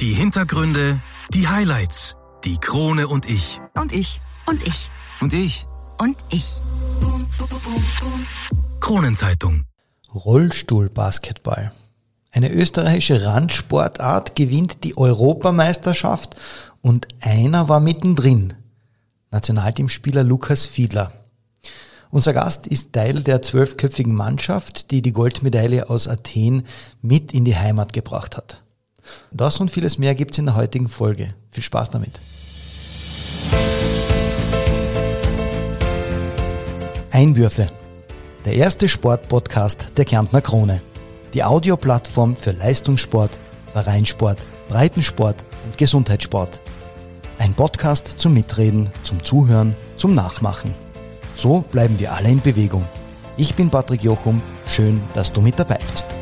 Die Hintergründe, die Highlights, die Krone und ich. Und ich. Und ich. Und ich. Und ich. Kronenzeitung. Rollstuhlbasketball. Eine österreichische Randsportart gewinnt die Europameisterschaft und einer war mittendrin. Nationalteamspieler Lukas Fiedler. Unser Gast ist Teil der zwölfköpfigen Mannschaft, die die Goldmedaille aus Athen mit in die Heimat gebracht hat. Das und vieles mehr gibt's in der heutigen Folge. Viel Spaß damit. Einwürfe. Der erste Sportpodcast der Kärntner Krone. Die Audioplattform für Leistungssport, Vereinssport, Breitensport und Gesundheitssport. Ein Podcast zum Mitreden, zum Zuhören, zum Nachmachen. So bleiben wir alle in Bewegung. Ich bin Patrick Jochum. Schön, dass du mit dabei bist.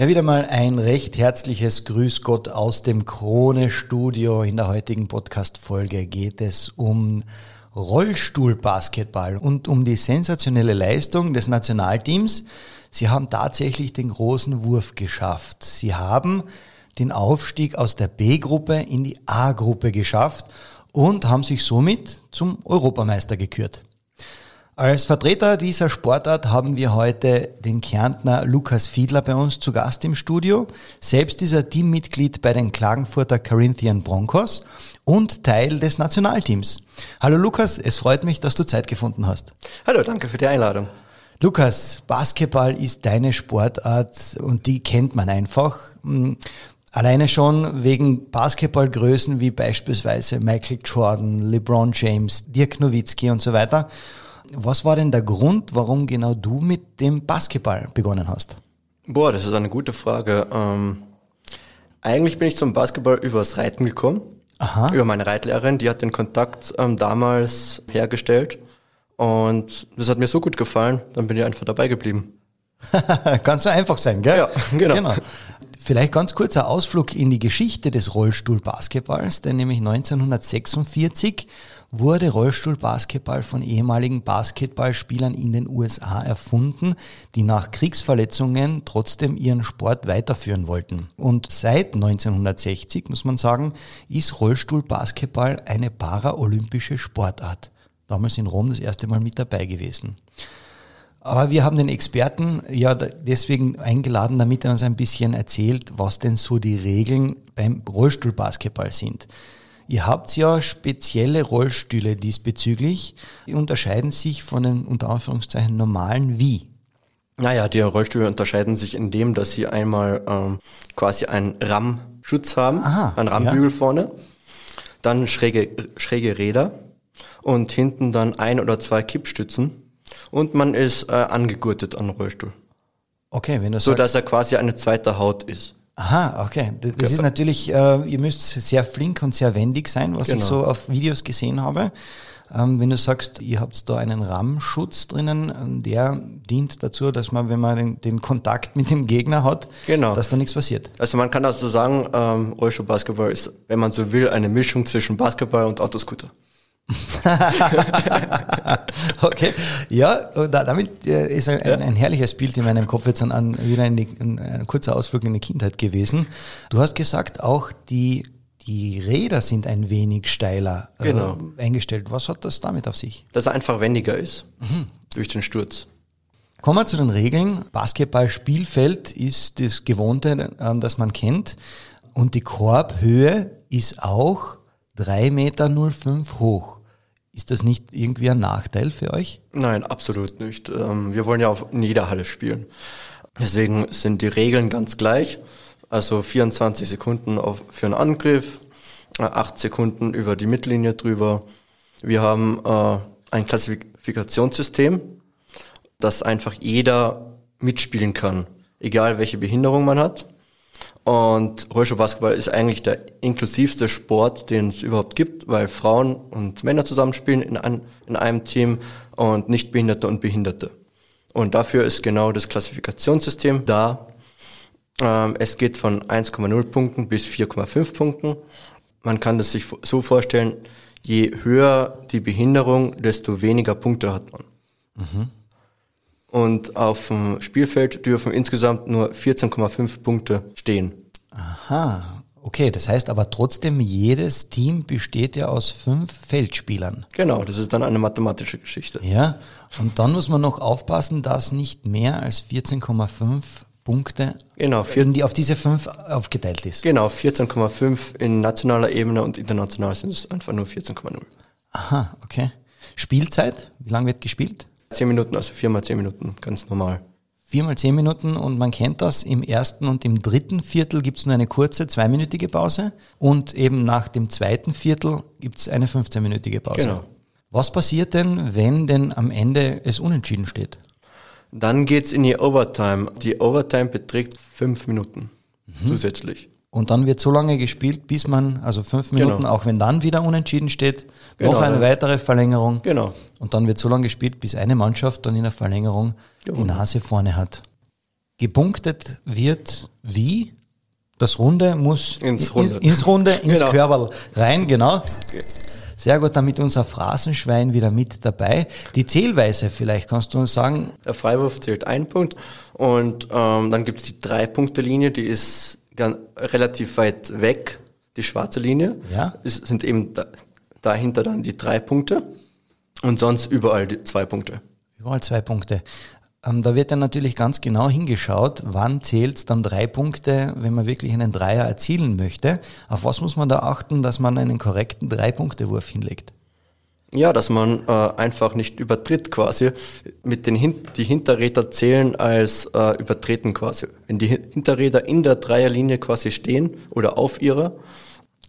Ja, wieder mal ein recht herzliches Grüß Gott aus dem Krone-Studio. In der heutigen Podcast-Folge geht es um Rollstuhlbasketball und um die sensationelle Leistung des Nationalteams. Sie haben tatsächlich den großen Wurf geschafft. Sie haben den Aufstieg aus der B-Gruppe in die A-Gruppe geschafft und haben sich somit zum Europameister gekürt. Als Vertreter dieser Sportart haben wir heute den Kärntner Lukas Fiedler bei uns zu Gast im Studio. Selbst ist er Teammitglied bei den Klagenfurter Corinthian Broncos und Teil des Nationalteams. Hallo Lukas, es freut mich, dass du Zeit gefunden hast. Hallo, danke für die Einladung. Lukas, Basketball ist deine Sportart und die kennt man einfach. Hm, alleine schon wegen Basketballgrößen wie beispielsweise Michael Jordan, LeBron James, Dirk Nowitzki und so weiter. Was war denn der Grund, warum genau du mit dem Basketball begonnen hast? Boah, das ist eine gute Frage. Ähm, eigentlich bin ich zum Basketball übers Reiten gekommen. Aha. Über meine Reitlehrerin, die hat den Kontakt ähm, damals hergestellt. Und das hat mir so gut gefallen, dann bin ich einfach dabei geblieben. Kann so einfach sein, gell? Ja, genau. genau. Vielleicht ganz kurzer Ausflug in die Geschichte des Rollstuhlbasketballs, denn nämlich 1946 wurde Rollstuhlbasketball von ehemaligen Basketballspielern in den USA erfunden, die nach Kriegsverletzungen trotzdem ihren Sport weiterführen wollten. Und seit 1960, muss man sagen, ist Rollstuhlbasketball eine paraolympische Sportart. Damals in Rom das erste Mal mit dabei gewesen. Aber wir haben den Experten ja deswegen eingeladen, damit er uns ein bisschen erzählt, was denn so die Regeln beim Rollstuhlbasketball sind. Ihr habt ja spezielle Rollstühle diesbezüglich. Die unterscheiden sich von den unter Anführungszeichen normalen wie? Naja, die Rollstühle unterscheiden sich in dem, dass sie einmal ähm, quasi einen Rammschutz haben, Aha, einen Rammbügel ja. vorne, dann schräge, schräge Räder und hinten dann ein oder zwei Kippstützen und man ist äh, angegurtet an den Rollstuhl. Okay, wenn du so dass er quasi eine zweite Haut ist. Aha, okay. Das, das ist natürlich, äh, ihr müsst sehr flink und sehr wendig sein, was genau. ich so auf Videos gesehen habe. Ähm, wenn du sagst, ihr habt da einen Rammschutz drinnen, der dient dazu, dass man, wenn man den, den Kontakt mit dem Gegner hat, genau. dass da nichts passiert. Also man kann also sagen, ähm, Rollstuhl-Basketball ist, wenn man so will, eine Mischung zwischen Basketball und Autoscooter. okay, ja, damit äh, ist ein, ja. ein, herrliches Bild in meinem Kopf jetzt an, an wieder ein, ein, kurzer Ausflug in die Kindheit gewesen. Du hast gesagt, auch die, die Räder sind ein wenig steiler äh, genau. äh, eingestellt. Was hat das damit auf sich? Dass er einfach wendiger ist mhm. durch den Sturz. Kommen wir zu den Regeln. Basketball-Spielfeld ist das Gewohnte, äh, das man kennt. Und die Korbhöhe ist auch 3,05 Meter hoch. Ist das nicht irgendwie ein Nachteil für euch? Nein, absolut nicht. Ähm, wir wollen ja in jeder Halle spielen. Deswegen sind die Regeln ganz gleich. Also 24 Sekunden für einen Angriff, 8 äh, Sekunden über die Mittellinie drüber. Wir haben äh, ein Klassifikationssystem, dass einfach jeder mitspielen kann, egal welche Behinderung man hat. Und Rollstuhlbasketball ist eigentlich der inklusivste Sport, den es überhaupt gibt, weil Frauen und Männer zusammenspielen in, ein, in einem Team und nicht Behinderte und Behinderte. Und dafür ist genau das Klassifikationssystem da. Ähm, es geht von 1,0 Punkten bis 4,5 Punkten. Man kann das sich so vorstellen, je höher die Behinderung, desto weniger Punkte hat man. Und auf dem Spielfeld dürfen insgesamt nur 14,5 Punkte stehen. Aha, okay, das heißt aber trotzdem, jedes Team besteht ja aus fünf Feldspielern. Genau, das ist dann eine mathematische Geschichte. Ja, und dann muss man noch aufpassen, dass nicht mehr als 14,5 Punkte Genau, die, auf diese fünf aufgeteilt ist. genau 14,5 in nationaler Ebene und international sind es einfach nur 14,0. Aha, okay. Spielzeit, wie lange wird gespielt? 10 Minuten, also viermal 10 Minuten, ganz normal. Viermal zehn Minuten und man kennt das, im ersten und im dritten Viertel gibt es nur eine kurze zweiminütige Pause und eben nach dem zweiten Viertel gibt es eine 15-minütige Pause. Genau. Was passiert denn, wenn denn am Ende es unentschieden steht? Dann geht's in die Overtime. Die Overtime beträgt 5 Minuten Mhm. zusätzlich. Und dann wird so lange gespielt, bis man, also fünf Minuten, Genau. auch wenn dann wieder unentschieden steht, Genau, noch eine dann- weitere Verlängerung. Genau. Und dann wird so lange gespielt, bis eine Mannschaft dann in der Verlängerung die Gewonnen. Nase vorne hat. Gepunktet wird wie? Das Runde muss Ins Runde. In, ins Runde, ins Genau. Körperl rein, genau. Sehr gut, damit unser Phrasenschwein wieder mit dabei. Die Zählweise vielleicht, kannst du uns sagen, Der Freiwurf zählt ein Punkt und ähm, dann gibt's die Drei-Punkte-Linie, die ist ganz, relativ weit weg, die schwarze Linie. Ja. Es sind eben da, dahinter dann die drei Punkte und sonst überall die zwei Punkte. Überall zwei Punkte. Ähm, da wird dann natürlich ganz genau hingeschaut, wann zählt dann drei Punkte, wenn man wirklich einen Dreier erzielen möchte. Auf was muss man da achten, dass man einen korrekten Drei-Punkte-Wurf hinlegt? Ja, dass man äh, einfach nicht übertritt quasi. Mit den Hin die Hinterräder zählen als äh, übertreten quasi. Wenn die Hin- Hinterräder in der Dreierlinie quasi stehen oder auf ihrer,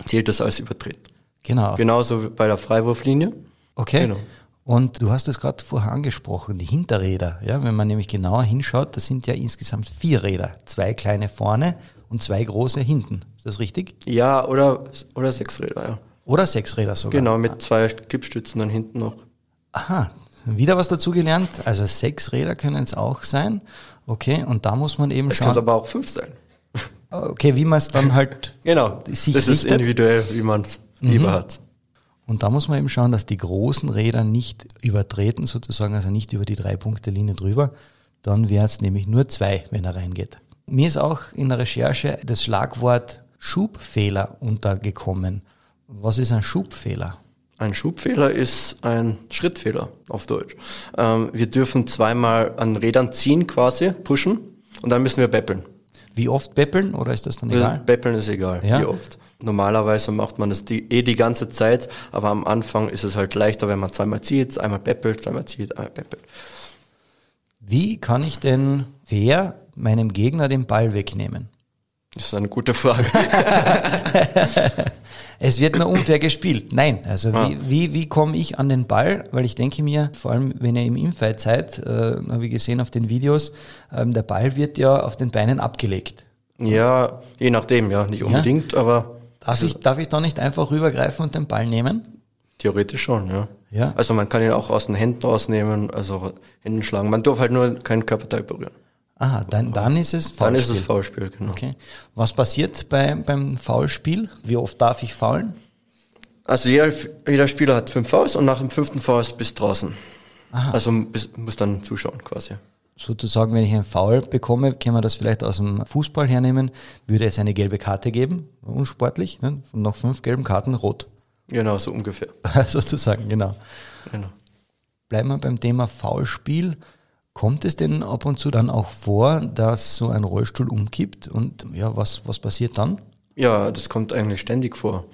zählt das als Übertritt. Genau. Genauso wie bei der Freiwurflinie. Okay. Genau. Und du hast es gerade vorher angesprochen, die Hinterräder. Ja, wenn man nämlich genauer hinschaut, das sind ja insgesamt vier Räder. Zwei kleine vorne und zwei große hinten. Ist das richtig? Ja, oder, oder Sechsräder, ja. Oder sechs Räder sogar. Genau, mit zwei Kippstützen dann hinten noch. Aha, wieder was dazugelernt. Also sechs Räder können es auch sein. Okay, und da muss man eben Es kann schauen. aber auch fünf sein. Okay, wie man es dann halt Genau. Sich das ist richtet? individuell, wie man es lieber hat. Und da muss man eben schauen, dass die großen Räder nicht übertreten, sozusagen, also nicht über die Drei-Punkte-Linie drüber. Dann wäre es nämlich nur zwei, wenn er reingeht. Mir ist auch in der Recherche das Schlagwort Schubfehler untergekommen. Was ist ein Schubfehler? Ein Schubfehler ist ein Schrittfehler auf Deutsch. Ähm, wir dürfen zweimal an Rädern ziehen quasi, pushen und dann müssen wir beppeln. Wie oft beppeln oder ist das dann egal? Beppeln ist egal, Ja. wie oft. Normalerweise macht man das die, eh die ganze Zeit, aber am Anfang ist es halt leichter, wenn man zweimal zieht, einmal beppelt, zweimal zieht, einmal beppelt. Wie kann ich denn fair meinem Gegner den Ball wegnehmen? Das ist eine gute Frage. Es wird nur unfair gespielt. Nein, also Ah. wie, wie, wie komme ich an den Ball? Weil ich denke mir, vor allem wenn ihr im Infight seid, äh, habe ich gesehen auf den Videos, ähm, der Ball wird ja auf den Beinen abgelegt. ja, je nachdem, ja, nicht unbedingt, aber Darf ich, darf ich da nicht einfach rübergreifen und den Ball nehmen? theoretisch schon, ja. Ja. Also man kann ihn auch aus den Händen rausnehmen, also Händen schlagen. Man darf halt nur keinen Körperteil berühren. Aha, dann, dann ist es Dann ist es Foulspiel. Foulspiel, genau. Okay. Was passiert bei, beim Foulspiel? Wie oft darf ich faulen? Also jeder, jeder Spieler hat fünf Fouls und nach dem fünften Foul bis draußen. Also bis, muss dann zuschauen quasi. Sozusagen, wenn ich einen Foul bekomme, kann man das vielleicht aus dem Fußball hernehmen, würde es eine gelbe Karte geben, unsportlich, ne? und nach fünf gelben Karten rot. Genau, so ungefähr. Sozusagen, genau. Genau. Bleiben wir beim Thema Foulspiel. Kommt es denn ab und zu dann auch vor, dass so ein Rollstuhl umkippt und ja, was, was passiert dann? Ja, das kommt eigentlich ständig vor.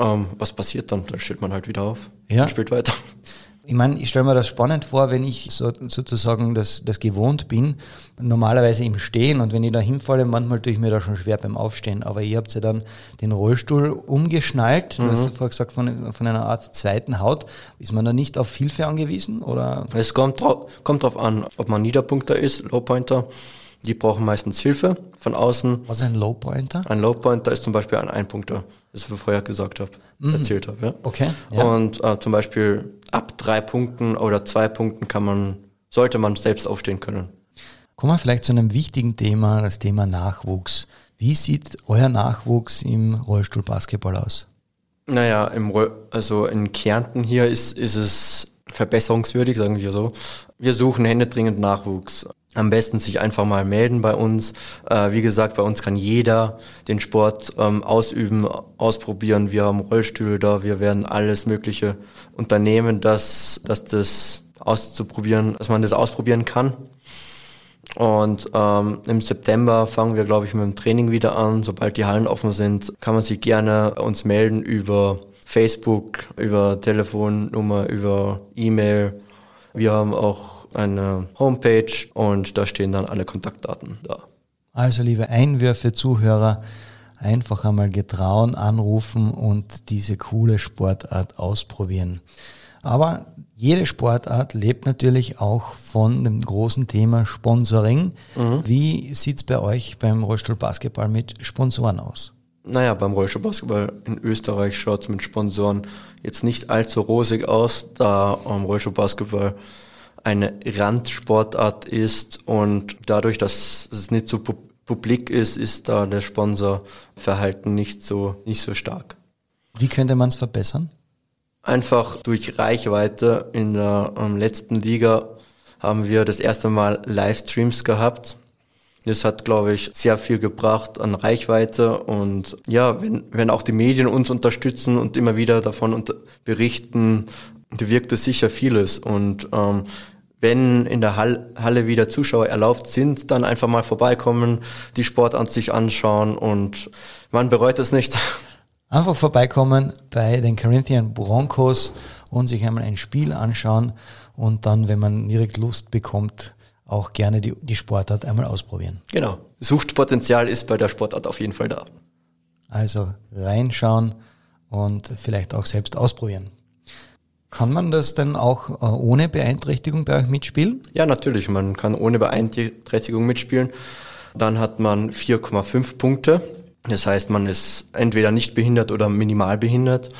Ähm, was passiert dann? Dann steht man halt wieder auf Ja. und spielt weiter. Ich meine, ich stelle mir das spannend vor, wenn ich so, sozusagen das, das gewohnt bin, normalerweise im Stehen und wenn ich da hinfalle, manchmal tue ich mir da schon schwer beim Aufstehen, aber ihr habt ja dann den Rollstuhl umgeschnallt, du hast ja vorher gesagt, von, von einer Art zweiten Haut, ist man da nicht auf Hilfe angewiesen oder? Es kommt, kommt drauf an, ob man Niederpunkter ist, Lowpointer. Die brauchen meistens Hilfe von außen. Was ist ein Lowpointer? Ein Lowpointer ist zum Beispiel ein Einpunkter, das ich vorher gesagt habe, erzählt habe. Ja? Okay, ja. Und äh, zum Beispiel ab drei Punkten oder zwei Punkten kann man, sollte man selbst aufstehen können. Kommen wir vielleicht zu einem wichtigen Thema, das Thema Nachwuchs. Wie sieht euer Nachwuchs im Rollstuhlbasketball aus? Naja, im Roll also in Kärnten hier ist, ist es verbesserungswürdig, sagen wir so. Wir suchen händedringend Nachwuchs. Am besten sich einfach mal melden bei uns. Äh, wie gesagt, bei uns kann jeder den Sport ähm, ausüben, ausprobieren. Wir haben Rollstühle da, wir werden alles Mögliche unternehmen, dass, dass das auszuprobieren, dass man das ausprobieren kann. Und ähm, im September fangen wir, glaube ich, mit dem Training wieder an. Sobald die Hallen offen sind, kann man sich gerne uns melden über Facebook, über Telefonnummer, über E-Mail. Wir haben auch eine Homepage und da stehen dann alle Kontaktdaten da. Also liebe Einwürfe, Zuhörer, einfach einmal getrauen, anrufen und diese coole Sportart ausprobieren. Aber jede Sportart lebt natürlich auch von dem großen Thema Sponsoring. Mhm. Wie sieht's bei euch beim Rollstuhlbasketball mit Sponsoren aus? Naja, beim Rollstuhlbasketball in Österreich schaut's mit Sponsoren jetzt nicht allzu rosig aus, da ähm, Rollstuhlbasketball eine Randsportart ist und dadurch, dass es nicht so pu publik ist, ist da der Sponsorverhalten nicht so, nicht so stark. Wie könnte man es verbessern? Einfach durch Reichweite. In der ähm, letzten Liga haben wir das erste Mal Livestreams gehabt. Das hat, glaube ich, sehr viel gebracht an Reichweite und ja, wenn, wenn auch die Medien uns unterstützen und immer wieder davon berichten, bewirkt es sicher vieles und ähm, wenn in der Halle wieder Zuschauer erlaubt sind, dann einfach mal vorbeikommen, die Sport an sich anschauen und man bereut es nicht. Einfach vorbeikommen bei den Corinthian Broncos und sich einmal ein Spiel anschauen und dann, wenn man direkt Lust bekommt, auch gerne die, die Sportart einmal ausprobieren. Genau. Suchtpotenzial ist bei der Sportart auf jeden Fall da. Also reinschauen und vielleicht auch selbst ausprobieren. Kann man das denn auch äh, ohne Beeinträchtigung bei euch mitspielen? Ja, natürlich. Man kann ohne Beeinträchtigung mitspielen. Dann hat man 4,5 Punkte das heißt, man ist entweder nicht behindert oder minimal behindert.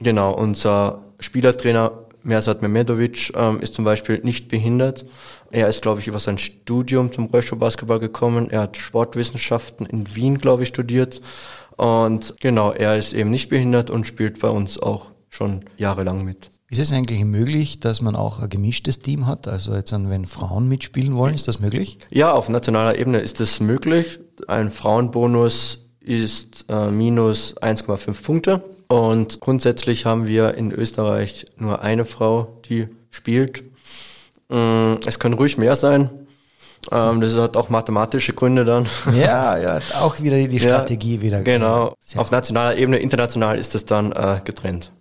Genau, unser Spielertrainer Mersat Mehmedovic ähm, ist zum Beispiel nicht behindert. Er ist, glaube ich, über sein Studium zum Rollstuhlbasketball gekommen. Er hat Sportwissenschaften in Wien, glaube ich, studiert. Und genau, er ist eben nicht behindert und spielt bei uns auch schon jahrelang mit. Ist es eigentlich möglich, dass man auch ein gemischtes Team hat? Also jetzt, wenn Frauen mitspielen wollen, ist das möglich? Ja, auf nationaler Ebene ist das möglich. Ein Frauenbonus ist äh, minus 1,5 Punkte. Und grundsätzlich haben wir in Österreich nur eine Frau, die spielt. Mm, es können ruhig mehr sein. Ähm, das hat auch mathematische Gründe dann. Ja, ja, auch wieder die Strategie ja, wieder. Genau. Auf nationaler Ebene, international ist es dann äh, getrennt.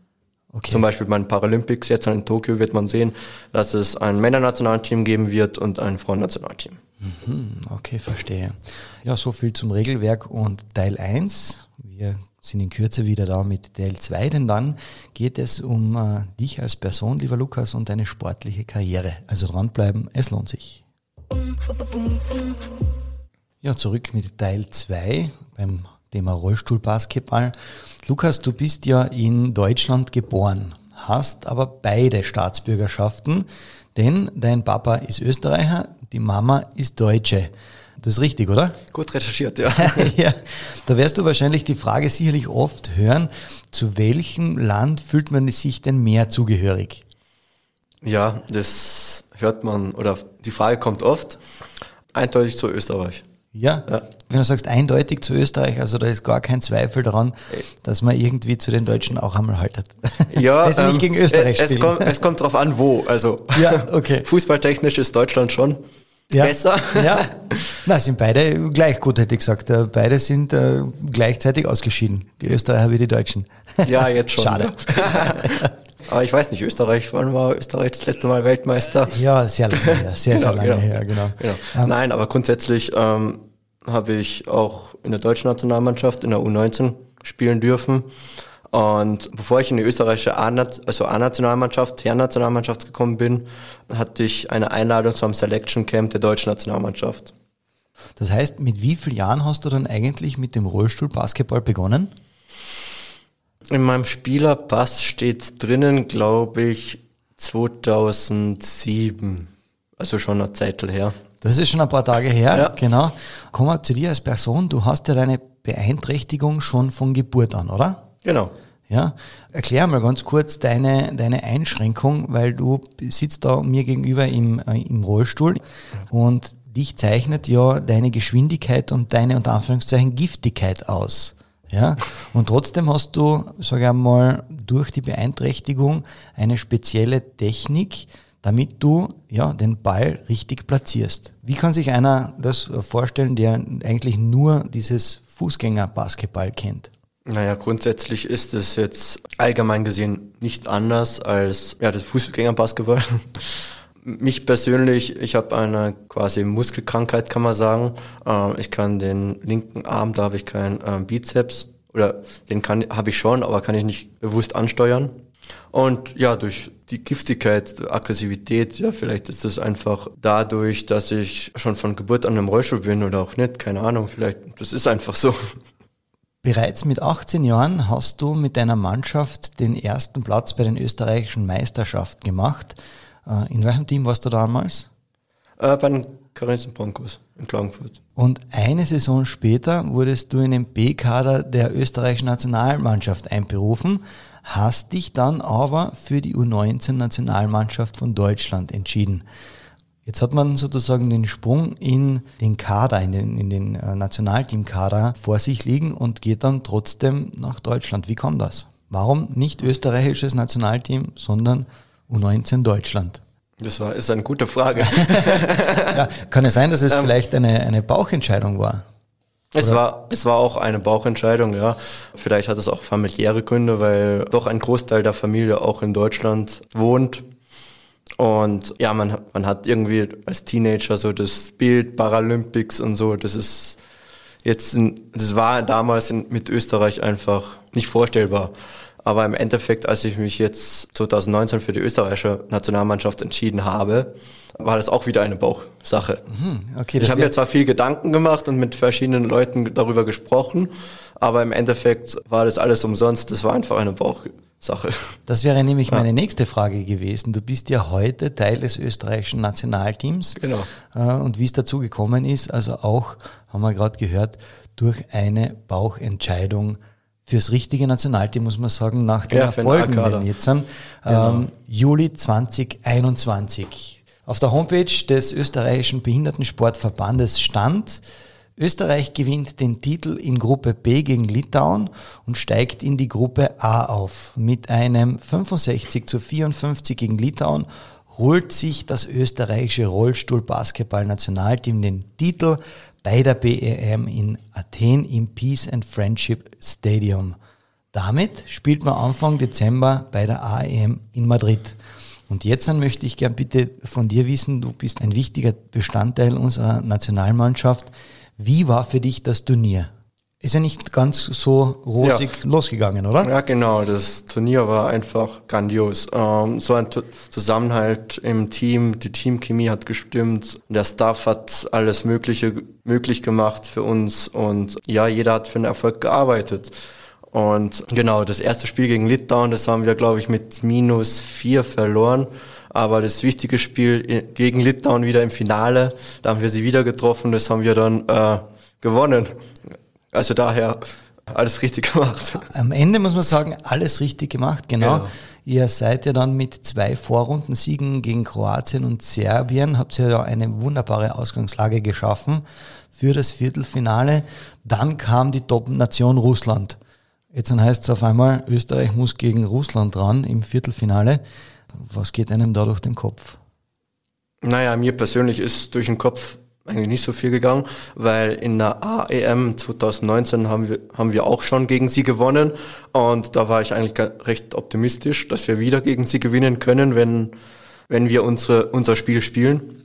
Okay. Zum Beispiel bei den Paralympics jetzt in Tokio wird man sehen, dass es ein Männernationalteam geben wird und ein Frauennationalteam. Mhm, okay, verstehe. Ja, so viel zum Regelwerk und Teil 1. Wir sind in Kürze wieder da mit Teil 2, denn dann geht es um äh, dich als Person, lieber Lukas, und deine sportliche Karriere. Also dranbleiben, es lohnt sich. Ja, zurück mit Teil 2 beim Thema Rollstuhlbasketball. Lukas, du bist ja in Deutschland geboren, hast aber beide Staatsbürgerschaften, denn dein Papa ist Österreicher, die Mama ist Deutsche. Das ist richtig, oder? Gut recherchiert, ja. ja. Da wirst du wahrscheinlich die Frage sicherlich oft hören, zu welchem Land fühlt man sich denn mehr zugehörig? Ja, das hört man, oder die Frage kommt oft, eindeutig zu Österreich. Ja? ja? Wenn du sagst eindeutig zu Österreich, also da ist gar kein Zweifel daran, dass man irgendwie zu den Deutschen auch einmal haltet. Ja, also nicht ähm, gegen Österreich es, kommt, es kommt drauf an, wo. Also ja, okay. fußballtechnisch ist Deutschland schon ja. besser. Ja, na, sind beide gleich gut, hätte ich gesagt. Äh, beide sind äh, gleichzeitig ausgeschieden, die Österreicher wie die Deutschen. Ja, jetzt schon. Schade. Aber ich weiß nicht, Österreich, wann war Österreich das letzte Mal Weltmeister? Ja, sehr lange her, sehr, genau, sehr lange genau. her, genau. genau. Ähm, Nein, aber grundsätzlich ähm, habe ich auch in der deutschen Nationalmannschaft in der U19 spielen dürfen. Und bevor ich in die österreichische also A-Nationalmannschaft, Herren-Nationalmannschaft gekommen bin, hatte ich eine Einladung zum Selection Camp der deutschen Nationalmannschaft. Das heißt, mit wie vielen Jahren hast du dann eigentlich mit dem Rollstuhl-Basketball begonnen? In meinem Spielerpass steht drinnen, glaube ich, 2007. Also schon eine Zeit her. Das ist schon ein paar Tage her, ja. genau. Kommen wir zu dir als Person. Du hast ja deine Beeinträchtigung schon von Geburt an, oder? Genau. Ja, erklär mal ganz kurz deine, deine Einschränkung, weil du sitzt da mir gegenüber im, äh, im Rollstuhl und dich zeichnet ja deine Geschwindigkeit und deine unter Anführungszeichen Giftigkeit aus. Ja, und trotzdem hast du, sage ich einmal, durch die Beeinträchtigung eine spezielle Technik, damit du ja den Ball richtig platzierst. Wie kann sich einer das vorstellen, der eigentlich nur dieses Fußgänger-Basketball kennt? Naja, grundsätzlich ist es jetzt allgemein gesehen nicht anders als ja, das Fußgängerbasketball. Mich persönlich, ich habe eine quasi Muskelkrankheit, kann man sagen. Äh, ich kann den linken Arm, da habe ich keinen äh, Bizeps oder den kann habe ich schon, aber kann ich nicht bewusst ansteuern. Und ja, durch die Giftigkeit, Aggressivität, ja, vielleicht ist es einfach dadurch, dass ich schon von Geburt an im Rollstuhl bin oder auch nicht, keine Ahnung, vielleicht, das ist einfach so. Bereits mit 18 Jahren hast du mit deiner Mannschaft den ersten Platz bei den österreichischen Meisterschaften gemacht. Äh, in welchem Team warst du damals? Äh, bei den Karenzen Broncos in Klagenfurt. Und eine Saison später wurdest du in den B-Kader der österreichischen Nationalmannschaft einberufen, hast dich dann aber für die U19-Nationalmannschaft von Deutschland entschieden. Jetzt hat man sozusagen den Sprung in den Kader, in den, in den äh, Nationalteam-Kader vor sich liegen und geht dann trotzdem nach Deutschland. Wie kam das? Warum nicht österreichisches Nationalteam, sondern U19 Deutschland? Das war, ist eine gute Frage. ja, kann es sein, dass es ähm, vielleicht eine, eine Bauchentscheidung war? Es war, es war auch eine Bauchentscheidung, ja. Vielleicht hat es auch familiäre Gründe, weil doch ein Großteil der Familie auch in Deutschland wohnt. Und ja, man, man hat irgendwie als Teenager so das Bild Paralympics und so, das ist jetzt, das war damals in, mit Österreich einfach nicht vorstellbar. Aber im Endeffekt, als ich mich jetzt 2019 für die österreichische Nationalmannschaft entschieden habe, war das auch wieder eine Bauchsache. Mhm, okay, ich habe mir zwar viel Gedanken gemacht und mit verschiedenen Leuten darüber gesprochen, aber im Endeffekt war das alles umsonst. Das war einfach eine Bauchsache. Das wäre nämlich meine nächste Frage gewesen. Du bist ja heute Teil des österreichischen Nationalteams. Genau. Äh, und wie es dazu gekommen ist, also auch, haben wir gerade gehört, durch eine Bauchentscheidung fürs richtige Nationalteam, muss man sagen, nach den ja, Erfolgen, die jetzt sind. Genau. Ähm, Juli 2021. Auf der Homepage des österreichischen Behindertensportverbandes stand, Österreich gewinnt den Titel in Gruppe B gegen Litauen und steigt in die Gruppe A auf. Mit einem 65 zu 54 gegen Litauen holt sich das österreichische Rollstuhl-Basketball-Nationalteam den Titel bei der BEM in Athen im Peace and Friendship Stadium. Damit spielt man Anfang Dezember bei der AEM in Madrid. Und jetzt dann möchte ich gern bitte von dir wissen, du bist ein wichtiger Bestandteil unserer Nationalmannschaft. Wie war für dich das Turnier? Ist ja nicht ganz so rosig ja. losgegangen, oder? Ja, genau. Das Turnier war einfach grandios. Ähm, so ein Zusammenhalt im Team, die Teamchemie hat gestimmt, der Staff hat alles Mögliche möglich gemacht für uns und ja, jeder hat für den Erfolg gearbeitet. Und genau, das erste Spiel gegen Litauen, das haben wir, glaube ich, mit minus vier verloren. Aber das wichtige Spiel gegen Litauen wieder im Finale, da haben wir sie wieder getroffen, das haben wir dann äh, gewonnen. Also daher alles richtig gemacht. Am Ende muss man sagen, alles richtig gemacht, genau. genau. Ihr seid ja dann mit zwei Vorrundensiegen gegen Kroatien und Serbien, habt ihr ja eine wunderbare Ausgangslage geschaffen für das Viertelfinale. Dann kam die Top-Nation Russland. Jetzt dann heißt es auf einmal, Österreich muss gegen Russland ran im Viertelfinale. Was geht einem da durch den Kopf? Naja, mir persönlich ist durch den Kopf eigentlich nicht so viel gegangen, weil in der AEM 2019 haben wir, haben wir auch schon gegen sie gewonnen und da war ich eigentlich recht optimistisch, dass wir wieder gegen sie gewinnen können, wenn, wenn wir unsere, unser Spiel spielen,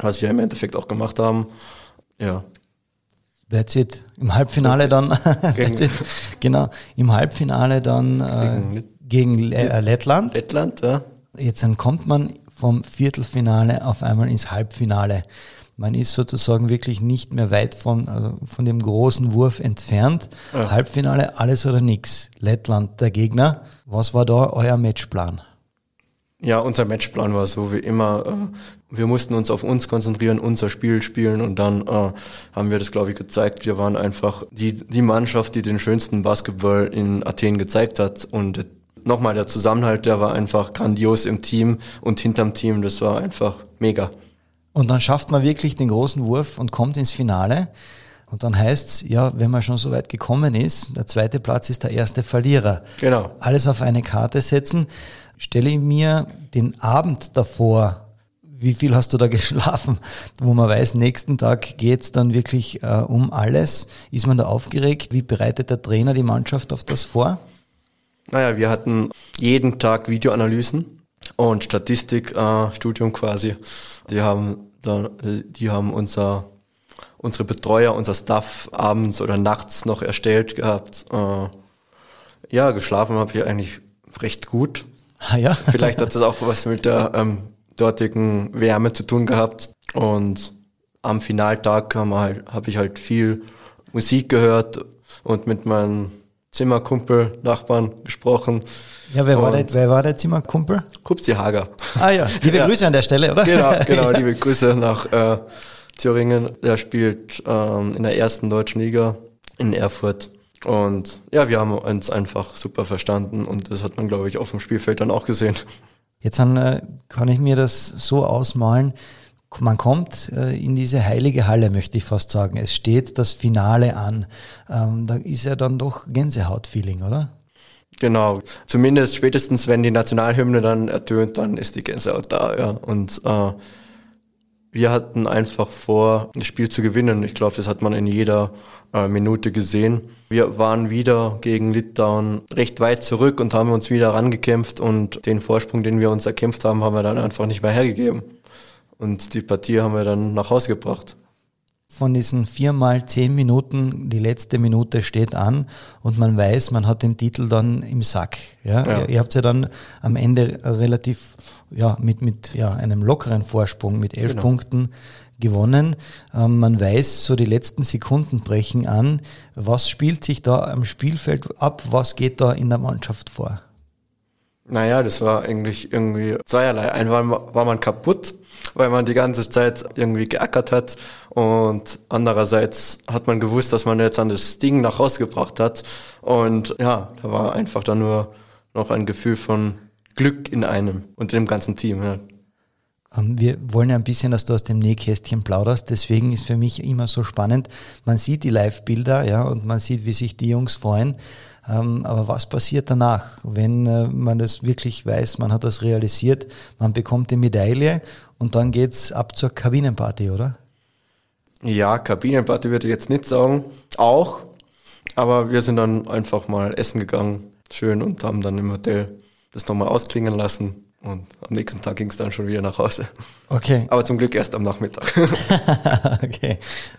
was wir im Endeffekt auch gemacht haben. Ja. That's it. Im Halbfinale dann, gegen, genau, im Halbfinale dann äh, gegen, gegen äh, Lettland. Lettland, ja. Jetzt dann kommt man vom Viertelfinale auf einmal ins Halbfinale. Man ist sozusagen wirklich nicht mehr weit von, also von dem großen Wurf entfernt. Ja. Halbfinale, alles oder nichts. Lettland der Gegner. Was war da euer Matchplan? Ja, unser Matchplan war so wie immer. Äh, wir mussten uns auf uns konzentrieren, unser Spiel spielen und dann äh, haben wir das, glaube ich, gezeigt. Wir waren einfach die, die Mannschaft, die den schönsten Basketball in Athen gezeigt hat. Und nochmal, der Zusammenhalt, der war einfach grandios im Team und hinterm Team. Das war einfach mega. Und dann schafft man wirklich den großen Wurf und kommt ins Finale. Und dann heißt's, ja, wenn man schon so weit gekommen ist, der zweite Platz ist der erste Verlierer. Genau. Alles auf eine Karte setzen. Stelle ich mir den Abend davor wie viel hast du da geschlafen, wo man weiß, nächsten Tag geht's dann wirklich äh, um alles. Ist man da aufgeregt? Wie bereitet der Trainer die Mannschaft auf das vor? Naja, wir hatten jeden Tag Videoanalysen und Statistikstudium äh, quasi. Die haben dann, die haben unser, unsere Betreuer, unser Staff abends oder nachts noch erstellt gehabt. Äh, ja, geschlafen habe ich eigentlich recht gut. Ah, ja? Vielleicht hat das auch was mit der ähm, dortigen Wärme zu tun gehabt. Und am Finaltag habe halt, hab ich halt viel Musik gehört und mit meinem Zimmerkumpel, Nachbarn gesprochen. Ja, wer war, der, wer war der Zimmerkumpel? Kupzi Hager. Ah ja, liebe ja. Grüße an der Stelle, oder? Genau, genau, liebe Grüße nach äh, Thüringen. Er spielt ähm, in der ersten deutschen Liga in Erfurt. Und ja, wir haben uns einfach super verstanden und das hat man, glaube ich, auf dem Spielfeld dann auch gesehen. Jetzt an, äh, kann ich mir das so ausmalen, man kommt äh, in diese heilige Halle, möchte ich fast sagen. Es steht das Finale an. Ähm, da ist ja dann doch Gänsehaut-Feeling, oder? Genau. Zumindest spätestens, wenn die Nationalhymne dann ertönt, dann ist die Gänsehaut da, ja. Und äh, wir hatten einfach vor, das Spiel zu gewinnen. Ich glaube, das hat man in jeder äh, Minute gesehen. Wir waren wieder gegen Litauen recht weit zurück und haben uns wieder rangekämpft und den Vorsprung, den wir uns erkämpft haben, haben wir dann einfach nicht mehr hergegeben. Und die Partie haben wir dann nach Hause gebracht von diesen viermal zehn Minuten, die letzte Minute steht an und man weiß, man hat den Titel dann im Sack. Ja? ja. Ihr, ihr habt ja dann am Ende relativ ja, mit, mit ja, einem lockeren Vorsprung mit elf genau. Punkten gewonnen. Ähm, man weiß, so die letzten Sekunden brechen an. Was spielt sich da am Spielfeld ab? Was geht da in der Mannschaft vor? Naja, das war eigentlich irgendwie zweierlei. Einmal war man kaputt, weil man die ganze Zeit irgendwie geackert hat und andererseits hat man gewusst, dass man jetzt an das Ding nach Hause gebracht hat und ja, da war einfach dann nur noch ein Gefühl von Glück in einem und dem ganzen Team. Ja. Ähm, wir wollen ja ein bisschen, dass du aus dem Nähkästchen plauderst. Deswegen ist für mich immer so spannend. Man sieht die Live-Bilder, ja, und man sieht, wie sich die Jungs freuen. Ähm, aber was passiert danach, wenn äh, man das wirklich weiß, man hat das realisiert, man bekommt die Medaille und dann geht's ab zur Kabinenparty, oder? Ja, Kabinenparty würde ich jetzt nicht sagen. Auch. Aber wir sind dann einfach mal essen gegangen. Schön und haben dann im Hotel das nochmal ausklingen lassen. Und am nächsten Tag ging es dann schon wieder nach Hause. Okay. Aber zum Glück erst am Nachmittag. okay.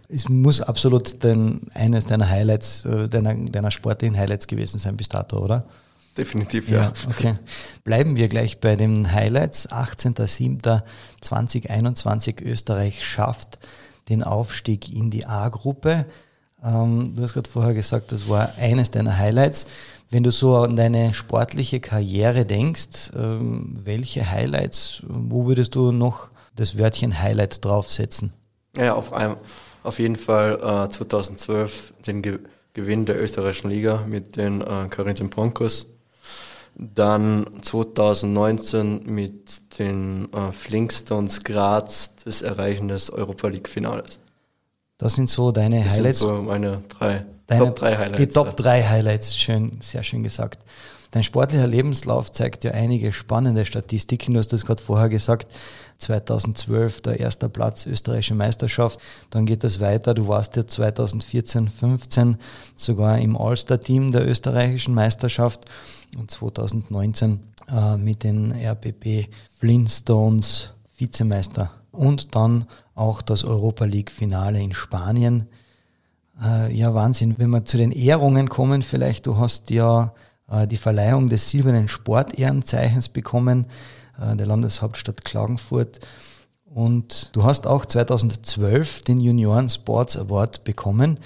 Es muss absolut den, eines deiner Highlights, äh, deiner, deiner sportlichen Highlights gewesen sein bis dato, oder? Definitiv, ja. ja. Okay. Bleiben wir gleich bei den Highlights. 18.07.2021 Österreich schafft den Aufstieg in die A-Gruppe. Ähm, du hast gerade vorher gesagt, das war eines deiner Highlights. Wenn du so an deine sportliche Karriere denkst, ähm, welche Highlights, wo würdest du noch das Wörtchen Highlight draufsetzen? Ja, auf, einem, auf jeden Fall äh, 2012 den Ge Gewinn der österreichischen Liga mit den äh, Carinthian Broncos. Dann 2019 mit den äh, Flintstones Graz das Erreichen des Europa League Finales. Das sind so deine das Highlights. Sind so meine drei Deine, Top 3 Highlights. Die Top 3 Highlights, schön, sehr schön gesagt. Dein sportlicher Lebenslauf zeigt ja einige spannende Statistiken. Du hast das gerade vorher gesagt. 2012 der erste Platz österreichische Meisterschaft. Dann geht das weiter. Du warst ja 2014, 15 sogar im All-Star-Team der österreichischen Meisterschaft und 2019 äh, mit den RPP Flintstones Vizemeister und dann auch das Europa League Finale in Spanien äh, ja, Wahnsinn. Wenn wir zu den Ehrungen kommen, vielleicht, du hast ja äh, die Verleihung des silbernen Sportehrenzeichens bekommen, äh, der Landeshauptstadt Klagenfurt. Und du hast auch 2012 den Junioren Sports Award bekommen.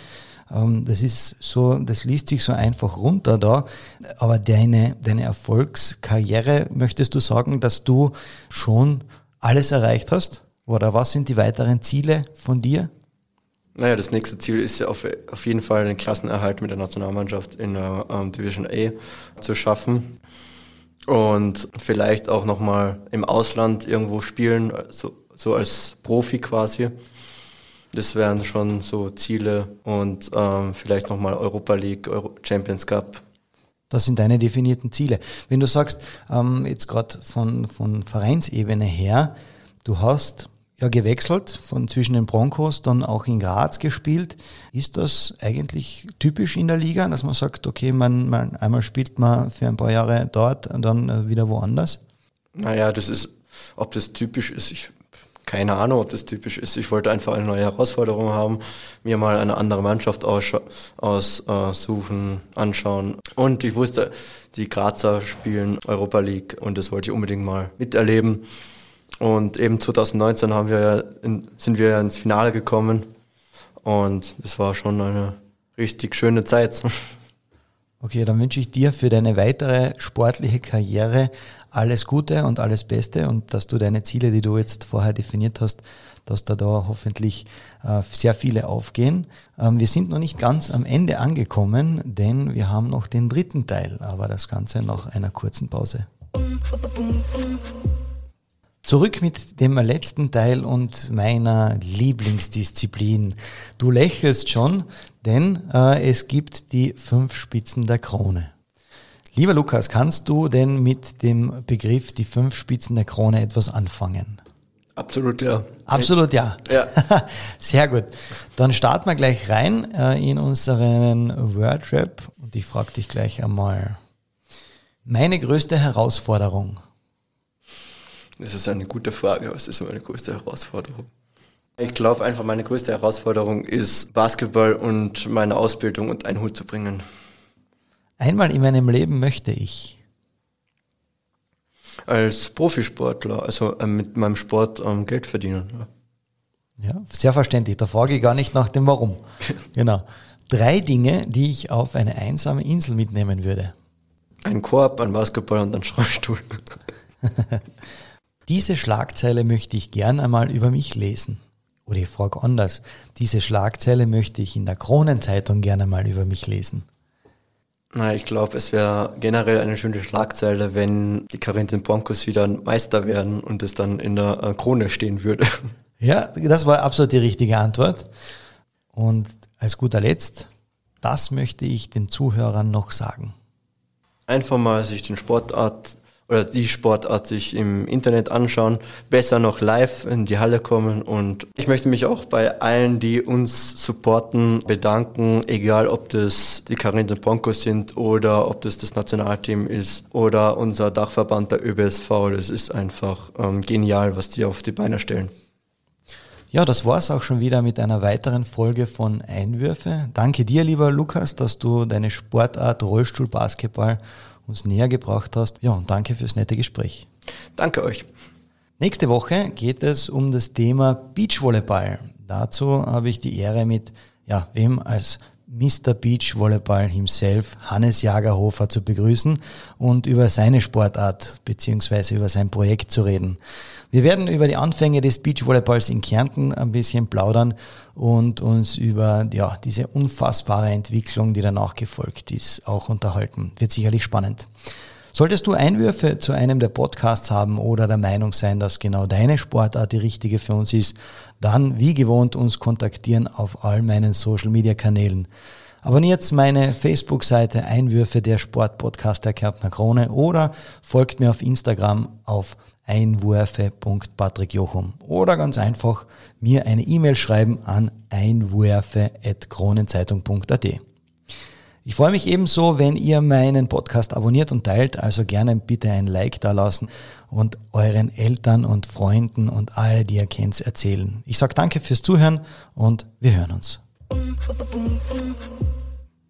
Ähm, das ist so, das liest sich so einfach runter da. Aber deine, deine Erfolgskarriere, möchtest du sagen, dass du schon alles erreicht hast? Oder was sind die weiteren Ziele von dir? Naja, das nächste Ziel ist ja auf, auf jeden Fall den Klassenerhalt mit der Nationalmannschaft in der ähm, Division A zu schaffen und vielleicht auch nochmal im Ausland irgendwo spielen, so, so als Profi quasi. Das wären schon so Ziele und ähm, vielleicht nochmal Europa League, Euro Champions Cup. Das sind deine definierten Ziele. Wenn du sagst, ähm, jetzt gerade von, von Vereinsebene her, du hast ja gewechselt von zwischen den Broncos, dann auch in Graz gespielt. Ist das eigentlich typisch in der Liga, dass man sagt, okay, man, man einmal spielt man für ein paar Jahre dort und dann äh, wieder woanders? Naja, das ist, ob das typisch ist, ich keine Ahnung, ob das typisch ist. Ich wollte einfach eine neue Herausforderung haben, mir mal eine andere Mannschaft aussuchen, anschauen. Und ich wusste, die Grazer spielen Europa League und das wollte ich unbedingt mal miterleben. Und eben 2019 haben wir in, sind wir ins Finale gekommen und es war schon eine richtig schöne Zeit. Okay, dann wünsche ich dir für deine weitere sportliche Karriere alles Gute und alles Beste und dass du deine Ziele, die du jetzt vorher definiert hast, dass da da hoffentlich äh, sehr viele aufgehen. Ähm, wir sind noch nicht ganz am Ende angekommen, denn wir haben noch den dritten Teil, aber das Ganze nach einer kurzen Pause. Zurück mit dem letzten Teil und meiner Lieblingsdisziplin. Du lächelst schon, denn äh, es gibt die fünf Spitzen der Krone. Lieber Lukas, kannst du denn mit dem Begriff die fünf Spitzen der Krone etwas anfangen? Absolut ja. Absolut ja. Ja. Sehr gut. Dann starten wir gleich rein äh, in unseren Wordrap und ich frage dich gleich einmal. Meine größte Herausforderung das ist eine gute Frage. Was ist meine größte Herausforderung? Ich glaube einfach, meine größte Herausforderung ist, Basketball und meine Ausbildung unter einen Hut zu bringen. Einmal in meinem Leben möchte ich. Als Profisportler, also äh, mit meinem Sport ähm, Geld verdienen. Ja. ja, sehr verständlich. Da frage ich gar nicht nach dem Warum. genau. Drei Dinge, die ich auf eine einsame Insel mitnehmen würde. Ein Korb, ein Basketball und ein Schreibstuhl. Diese Schlagzeile möchte ich gern einmal über mich lesen. Oder ich frage anders, diese Schlagzeile möchte ich in der Kronenzeitung gerne mal über mich lesen. Na, ich glaube, es wäre generell eine schöne Schlagzeile, wenn die Carinthen Broncos wieder Meister werden und es dann in der äh, Krone stehen würde. Ja, das war absolut die richtige Antwort. Und als guter Letzt, das möchte ich den Zuhörern noch sagen. Einfach mal sich den Sportart oder die Sportart sich im Internet anschauen, besser noch live in die Halle kommen und ich möchte mich auch bei allen, die uns supporten, bedanken, egal ob das die Carinthen Broncos sind oder ob das das Nationalteam ist oder unser Dachverband der ÖBSV. Das ist einfach ähm, genial, was die auf die Beine stellen. Ja, das war's auch schon wieder mit einer weiteren Folge von Einwürfe. Danke dir, lieber Lukas, dass du deine Sportart Rollstuhlbasketball uns näher gebracht hast. Ja, und danke fürs nette Gespräch. Danke euch. Nächste Woche geht es um das Thema Beachvolleyball. Dazu habe ich die Ehre mit, ja, wem als Mr. Beach Volleyball himself, Hannes Jagerhofer, zu begrüßen und über seine Sportart beziehungsweise über sein Projekt zu reden. Wir werden über die Anfänge des Beachvolleyballs in Kärnten ein bisschen plaudern und uns über ja, diese unfassbare Entwicklung, die danach gefolgt ist, auch unterhalten. Wird sicherlich spannend. Solltest du Einwürfe zu einem der Podcasts haben oder der Meinung sein, dass genau deine Sportart die richtige für uns ist, dann wie gewohnt uns kontaktieren auf all meinen Social Media Kanälen. Abonniert meine Facebook-Seite Einwürfe der Sportpodcast der Kärntner Krone oder folgt mir auf Instagram auf einwürfe.patrickjochum oder ganz einfach mir eine E-Mail schreiben an einwürfe.kronenzeitung.at. Ich freue mich ebenso, wenn ihr meinen Podcast abonniert und teilt, also gerne bitte ein Like da lassen und euren Eltern und Freunden und alle, die ihr kennt, erzählen. Ich sage danke fürs Zuhören und wir hören uns.